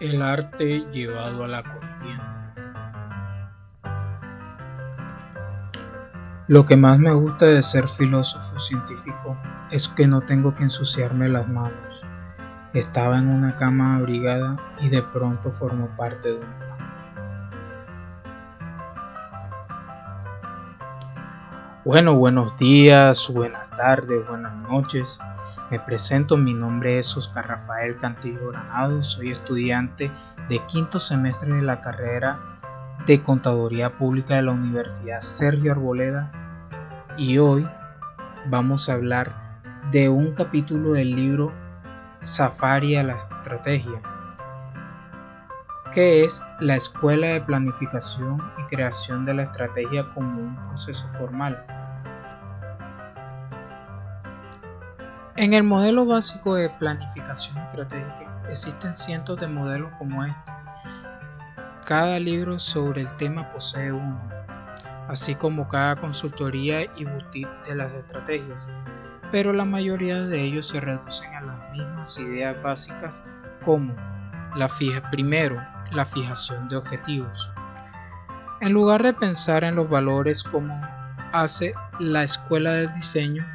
El arte llevado a la corriente. Lo que más me gusta de ser filósofo científico es que no tengo que ensuciarme las manos. Estaba en una cama abrigada y de pronto formó parte de un plan. Bueno, buenos días, buenas tardes, buenas noches. Me presento, mi nombre es Oscar Rafael Cantillo Granado, soy estudiante de quinto semestre de la carrera de Contaduría Pública de la Universidad Sergio Arboleda y hoy vamos a hablar de un capítulo del libro Safari a la Estrategia, que es la escuela de planificación y creación de la estrategia como un proceso formal. En el modelo básico de planificación estratégica existen cientos de modelos como este. Cada libro sobre el tema posee uno, así como cada consultoría y boutique de las estrategias, pero la mayoría de ellos se reducen a las mismas ideas básicas como la fija, primero, la fijación de objetivos. En lugar de pensar en los valores como hace la escuela de diseño,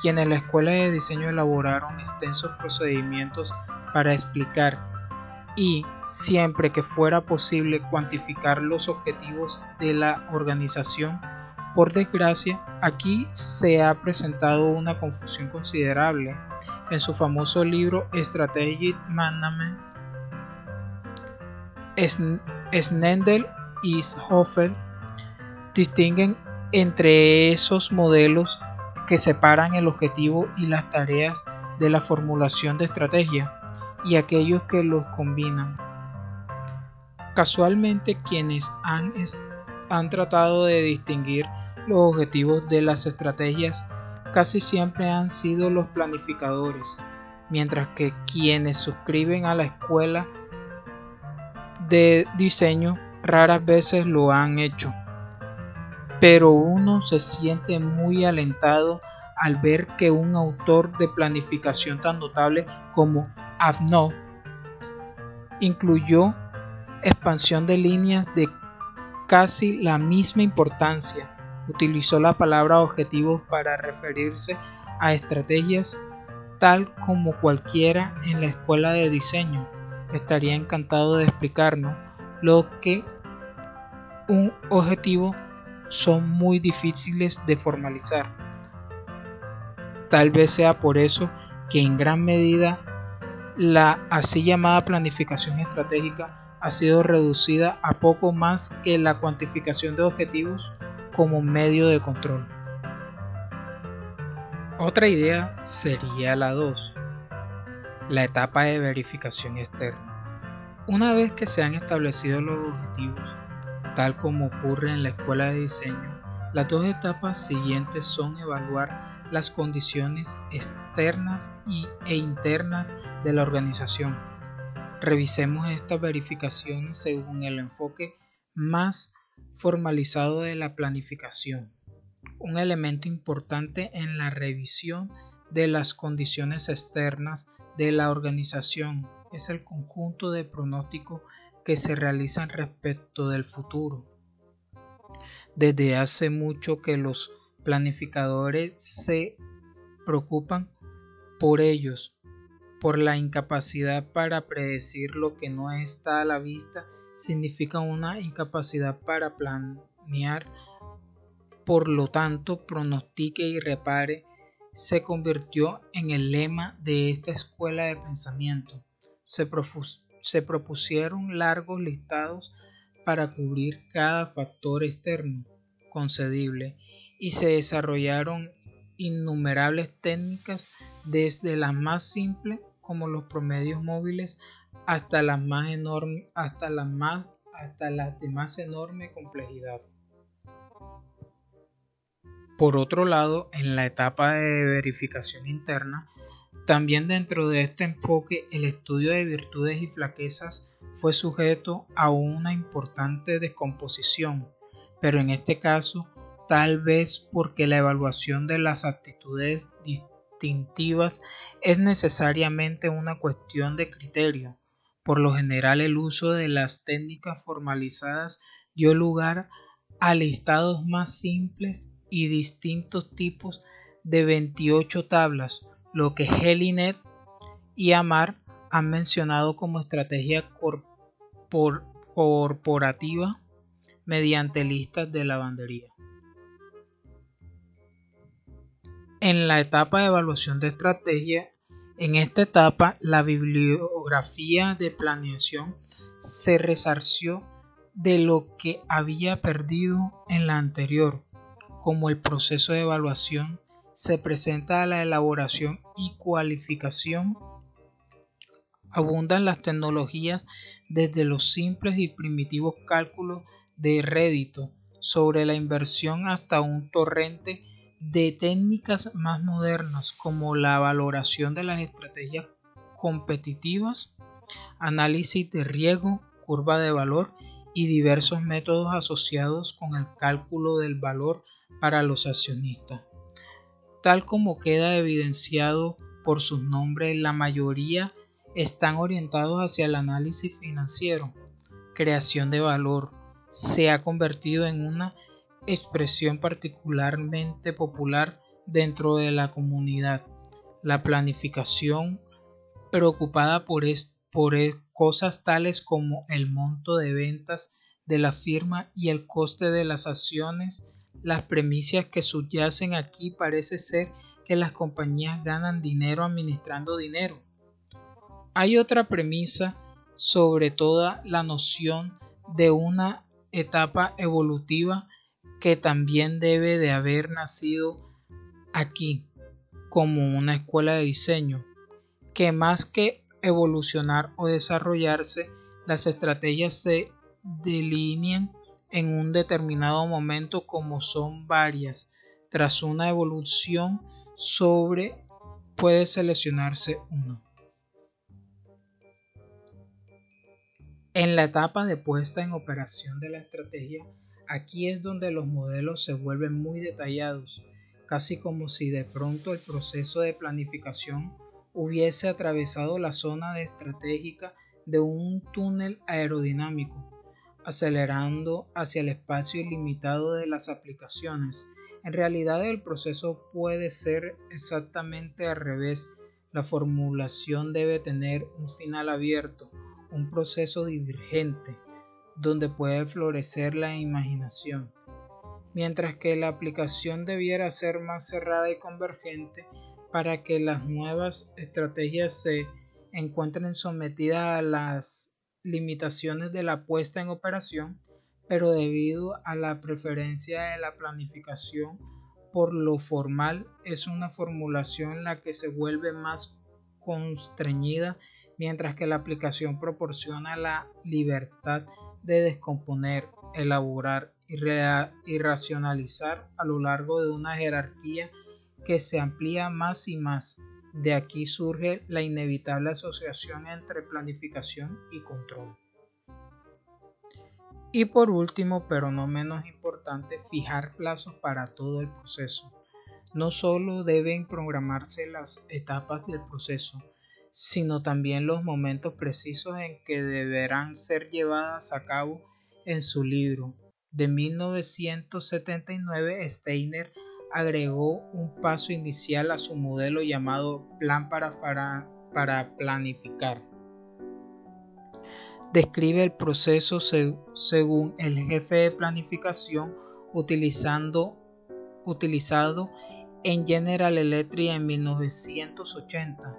quienes en la Escuela de Diseño elaboraron extensos procedimientos para explicar y, siempre que fuera posible, cuantificar los objetivos de la organización. Por desgracia, aquí se ha presentado una confusión considerable. En su famoso libro Strategic Management, Snendel y Hoffel distinguen entre esos modelos que separan el objetivo y las tareas de la formulación de estrategia y aquellos que los combinan. Casualmente quienes han, han tratado de distinguir los objetivos de las estrategias casi siempre han sido los planificadores, mientras que quienes suscriben a la escuela de diseño raras veces lo han hecho pero uno se siente muy alentado al ver que un autor de planificación tan notable como Avno incluyó expansión de líneas de casi la misma importancia. Utilizó la palabra objetivos para referirse a estrategias tal como cualquiera en la escuela de diseño. Estaría encantado de explicarnos lo que un objetivo son muy difíciles de formalizar. Tal vez sea por eso que en gran medida la así llamada planificación estratégica ha sido reducida a poco más que la cuantificación de objetivos como medio de control. Otra idea sería la 2, la etapa de verificación externa. Una vez que se han establecido los objetivos, Tal como ocurre en la escuela de diseño, las dos etapas siguientes son evaluar las condiciones externas e internas de la organización. Revisemos estas verificaciones según el enfoque más formalizado de la planificación. Un elemento importante en la revisión de las condiciones externas de la organización es el conjunto de pronóstico que se realizan respecto del futuro. Desde hace mucho que los planificadores se preocupan por ellos, por la incapacidad para predecir lo que no está a la vista, significa una incapacidad para planear, por lo tanto, pronostique y repare se convirtió en el lema de esta escuela de pensamiento. Se, se propusieron largos listados para cubrir cada factor externo concedible y se desarrollaron innumerables técnicas desde las más simples como los promedios móviles hasta las más enormes hasta las más hasta las de más enorme complejidad. Por otro lado, en la etapa de verificación interna también dentro de este enfoque, el estudio de virtudes y flaquezas fue sujeto a una importante descomposición, pero en este caso tal vez porque la evaluación de las actitudes distintivas es necesariamente una cuestión de criterio, Por lo general el uso de las técnicas formalizadas dio lugar a listados más simples y distintos tipos de 28 tablas, lo que Helinet y Amar han mencionado como estrategia corporativa mediante listas de lavandería. En la etapa de evaluación de estrategia, en esta etapa la bibliografía de planeación se resarció de lo que había perdido en la anterior, como el proceso de evaluación se presenta a la elaboración y cualificación. Abundan las tecnologías desde los simples y primitivos cálculos de rédito sobre la inversión hasta un torrente de técnicas más modernas como la valoración de las estrategias competitivas, análisis de riesgo, curva de valor y diversos métodos asociados con el cálculo del valor para los accionistas. Tal como queda evidenciado por sus nombres, la mayoría están orientados hacia el análisis financiero, creación de valor. Se ha convertido en una expresión particularmente popular dentro de la comunidad. La planificación preocupada por, por cosas tales como el monto de ventas de la firma y el coste de las acciones las premisas que subyacen aquí parece ser que las compañías ganan dinero administrando dinero. Hay otra premisa sobre toda la noción de una etapa evolutiva que también debe de haber nacido aquí como una escuela de diseño, que más que evolucionar o desarrollarse, las estrategias se delinean en un determinado momento como son varias. Tras una evolución sobre puede seleccionarse uno. En la etapa de puesta en operación de la estrategia, aquí es donde los modelos se vuelven muy detallados, casi como si de pronto el proceso de planificación hubiese atravesado la zona estratégica de un túnel aerodinámico acelerando hacia el espacio ilimitado de las aplicaciones. En realidad el proceso puede ser exactamente al revés. La formulación debe tener un final abierto, un proceso divergente, donde puede florecer la imaginación. Mientras que la aplicación debiera ser más cerrada y convergente para que las nuevas estrategias se encuentren sometidas a las limitaciones de la puesta en operación, pero debido a la preferencia de la planificación por lo formal, es una formulación la que se vuelve más constreñida, mientras que la aplicación proporciona la libertad de descomponer, elaborar y, y racionalizar a lo largo de una jerarquía que se amplía más y más de aquí surge la inevitable asociación entre planificación y control. Y por último, pero no menos importante, fijar plazos para todo el proceso. No solo deben programarse las etapas del proceso, sino también los momentos precisos en que deberán ser llevadas a cabo en su libro. De 1979, Steiner agregó un paso inicial a su modelo llamado Plan para, para, Planificar. Describe el proceso según el jefe de planificación utilizado en General Electric en 1980,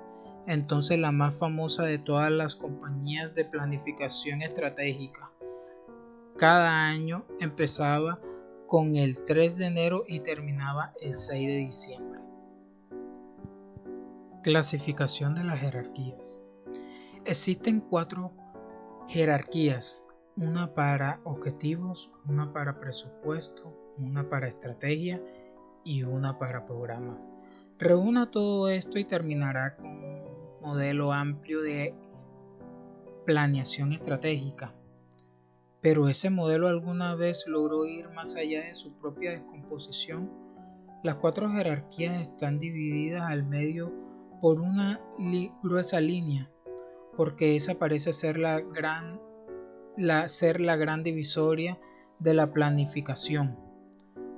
entonces la más famosa de todas las compañías de planificación estratégica. Cada año empezaba con el 3 de enero y terminaba el 6 de diciembre. Clasificación de las jerarquías. Existen cuatro jerarquías, una para objetivos, una para presupuesto, una para estrategia y una para programa. Reúna todo esto y terminará con un modelo amplio de planeación estratégica pero ese modelo alguna vez logró ir más allá de su propia descomposición. Las cuatro jerarquías están divididas al medio por una gruesa línea. porque esa parece ser la gran, la, ser la gran divisoria de la planificación.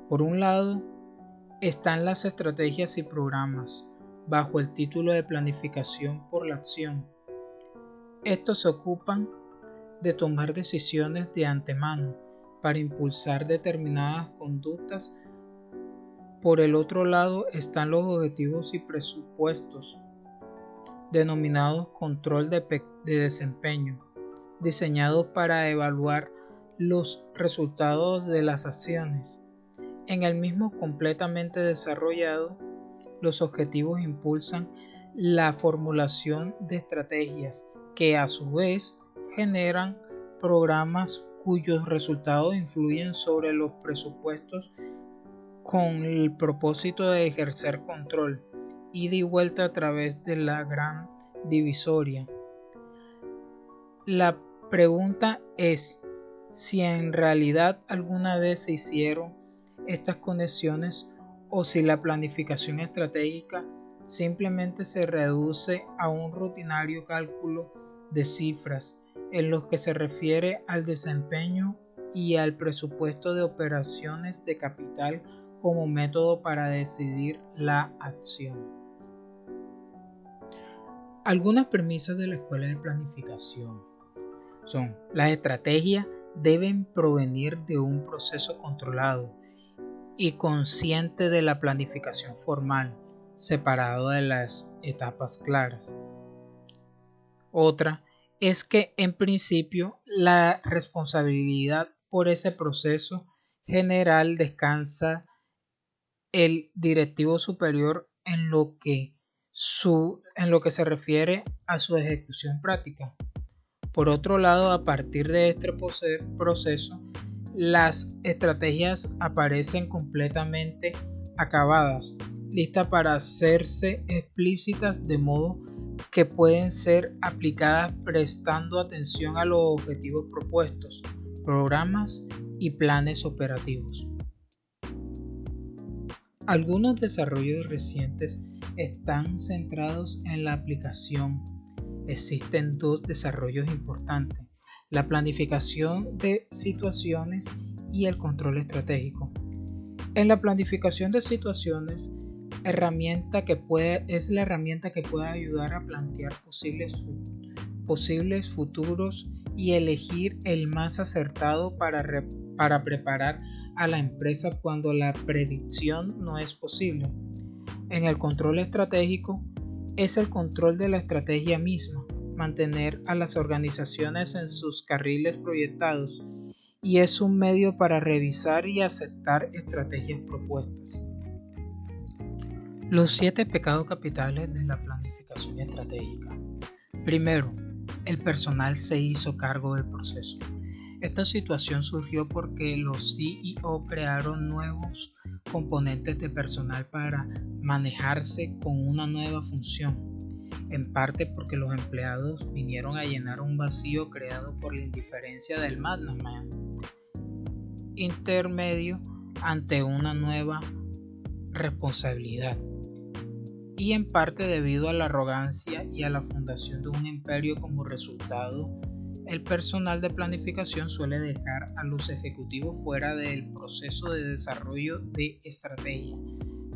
Por un lado, están las estrategias y programas, bajo el título de planificación por la acción. Estos se ocupan de tomar decisiones de antemano para impulsar determinadas conductas. Por el otro lado están los objetivos y presupuestos, denominados control de, desempeño, diseñados para evaluar los resultados de las acciones. En el mismo completamente desarrollado, los objetivos impulsan la formulación de estrategias que a su vez generan programas cuyos resultados influyen sobre los presupuestos con el propósito de ejercer control, ida y vuelta a través de la gran divisoria. La pregunta es si en realidad alguna vez se hicieron estas conexiones o si la planificación estratégica simplemente se reduce a un rutinario cálculo de cifras en lo que se refiere al desempeño y al presupuesto de operaciones de capital como método para decidir la acción. Algunas premisas de la escuela de planificación son las estrategias deben provenir de un proceso controlado y consciente de la planificación formal, separado de las etapas claras. Otra es que en principio la responsabilidad por ese proceso general descansa el directivo superior en lo que, su, en lo que se refiere a su ejecución práctica. Por otro lado, a partir de este proceso, las estrategias aparecen completamente acabadas, listas para hacerse explícitas de modo que pueden ser aplicadas prestando atención a los objetivos propuestos, programas y planes operativos. Algunos desarrollos recientes están centrados en la aplicación. Existen dos desarrollos importantes, la planificación de situaciones y el control estratégico. En la planificación de situaciones, herramienta que puede, es la herramienta que puede ayudar a plantear posibles, posibles futuros y elegir el más acertado para, para preparar a la empresa cuando la predicción no es posible. En el control estratégico es el control de la estrategia misma, mantener a las organizaciones en sus carriles proyectados y es un medio para revisar y aceptar estrategias propuestas. Los siete pecados capitales de la planificación estratégica. Primero, el personal se hizo cargo del proceso. Esta situación surgió porque los CEO crearon nuevos componentes de personal para manejarse con una nueva función, en parte porque los empleados vinieron a llenar un vacío creado por la indiferencia del management intermedio ante una nueva responsabilidad y en parte debido a la arrogancia y a la fundación de un imperio como resultado, el personal de planificación suele dejar a los ejecutivos fuera del proceso de desarrollo de estrategia,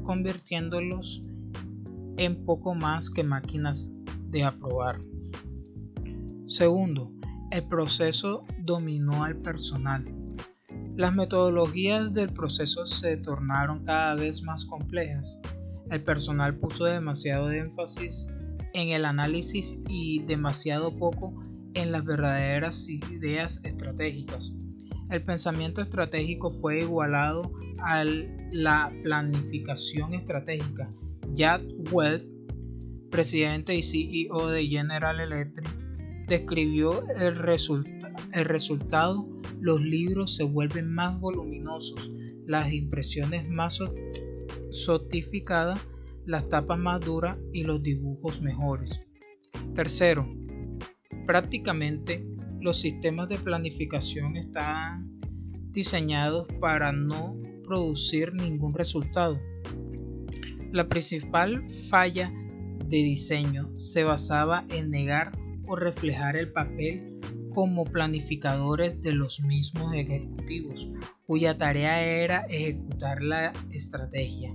convirtiéndolos en poco más que máquinas de aprobar. Segundo, el proceso dominó al personal. Las metodologías del proceso se tornaron cada vez más complejas el personal puso demasiado énfasis en el análisis y demasiado poco en las verdaderas ideas estratégicas. El pensamiento estratégico fue igualado a la planificación estratégica. Jack Welch, presidente y CEO de General Electric, describió el, el resultado. Los libros se vuelven más voluminosos, las impresiones más sotificada, las tapas más duras y los dibujos mejores. Tercero, prácticamente los sistemas de planificación están diseñados para no producir ningún resultado. La principal falla de diseño se basaba en negar o reflejar el papel como planificadores de los mismos ejecutivos, cuya tarea era ejecutar la estrategia.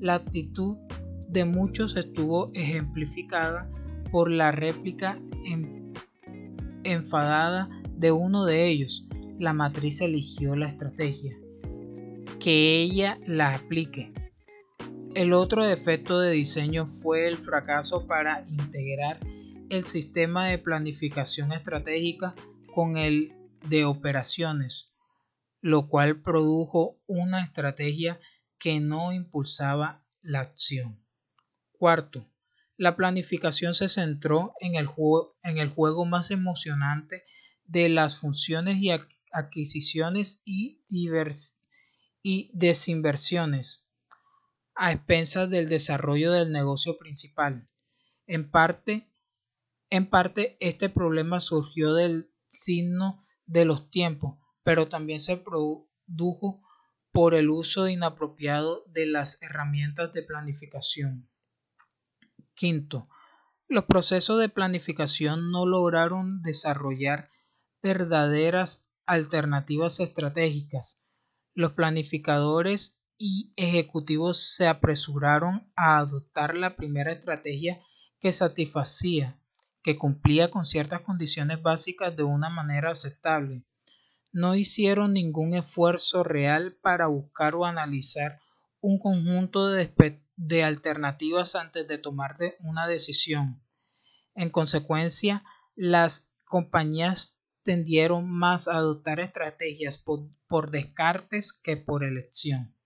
La actitud de muchos estuvo ejemplificada por la réplica enfadada de uno de ellos. La matriz eligió la estrategia. Que ella la aplique. El otro defecto de diseño fue el fracaso para integrar el sistema de planificación estratégica con el de operaciones, lo cual produjo una estrategia que no impulsaba la acción. Cuarto, la planificación se centró en el, juego, en el juego más emocionante de las funciones y adquisiciones y, y desinversiones a expensas del desarrollo del negocio principal. En parte, en parte, este problema surgió del signo de los tiempos, pero también se produjo por el uso inapropiado de las herramientas de planificación. Quinto, los procesos de planificación no lograron desarrollar verdaderas alternativas estratégicas. Los planificadores y ejecutivos se apresuraron a adoptar la primera estrategia que satisfacía que cumplía con ciertas condiciones básicas de una manera aceptable. No hicieron ningún esfuerzo real para buscar o analizar un conjunto de, alternativas antes de tomar una decisión. En consecuencia, las compañías tendieron más a adoptar estrategias por descartes que por elección.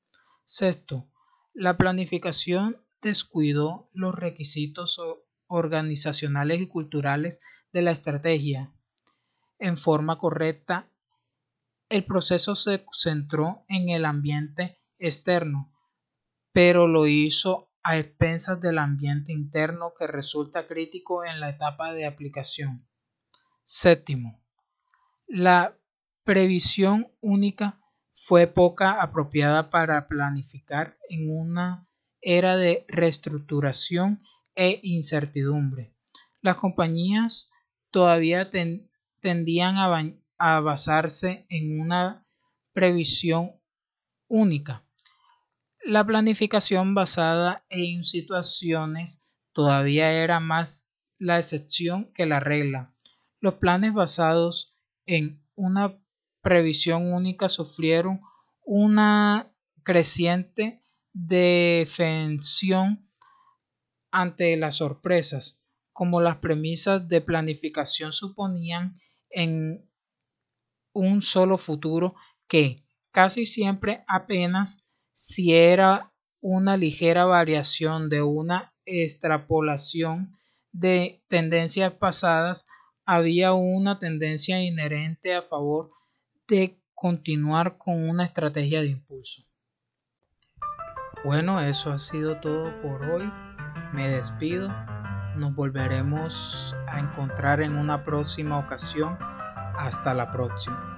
Sexto, la planificación descuidó los requisitos organizacionales y culturales de la estrategia. En forma correcta, el proceso se centró en el ambiente externo, pero lo hizo a expensas del ambiente interno que resulta crítico en la etapa de aplicación. Séptimo, la previsión única fue poca apropiada para planificar en una era de reestructuración e incertidumbre. Las compañías todavía tendían a, basarse en una previsión única. La planificación basada en situaciones todavía era más la excepción que la regla. Los planes basados en una previsión única sufrieron una creciente defensión ante las sorpresas, como las premisas de planificación suponían en un solo futuro que casi siempre apenas si era una ligera variación de una extrapolación de tendencias pasadas, había una tendencia inherente a favor de continuar con una estrategia de impulso. Bueno, eso ha sido todo por hoy me despido. Nos volveremos a encontrar en una próxima ocasión. Hasta la próxima.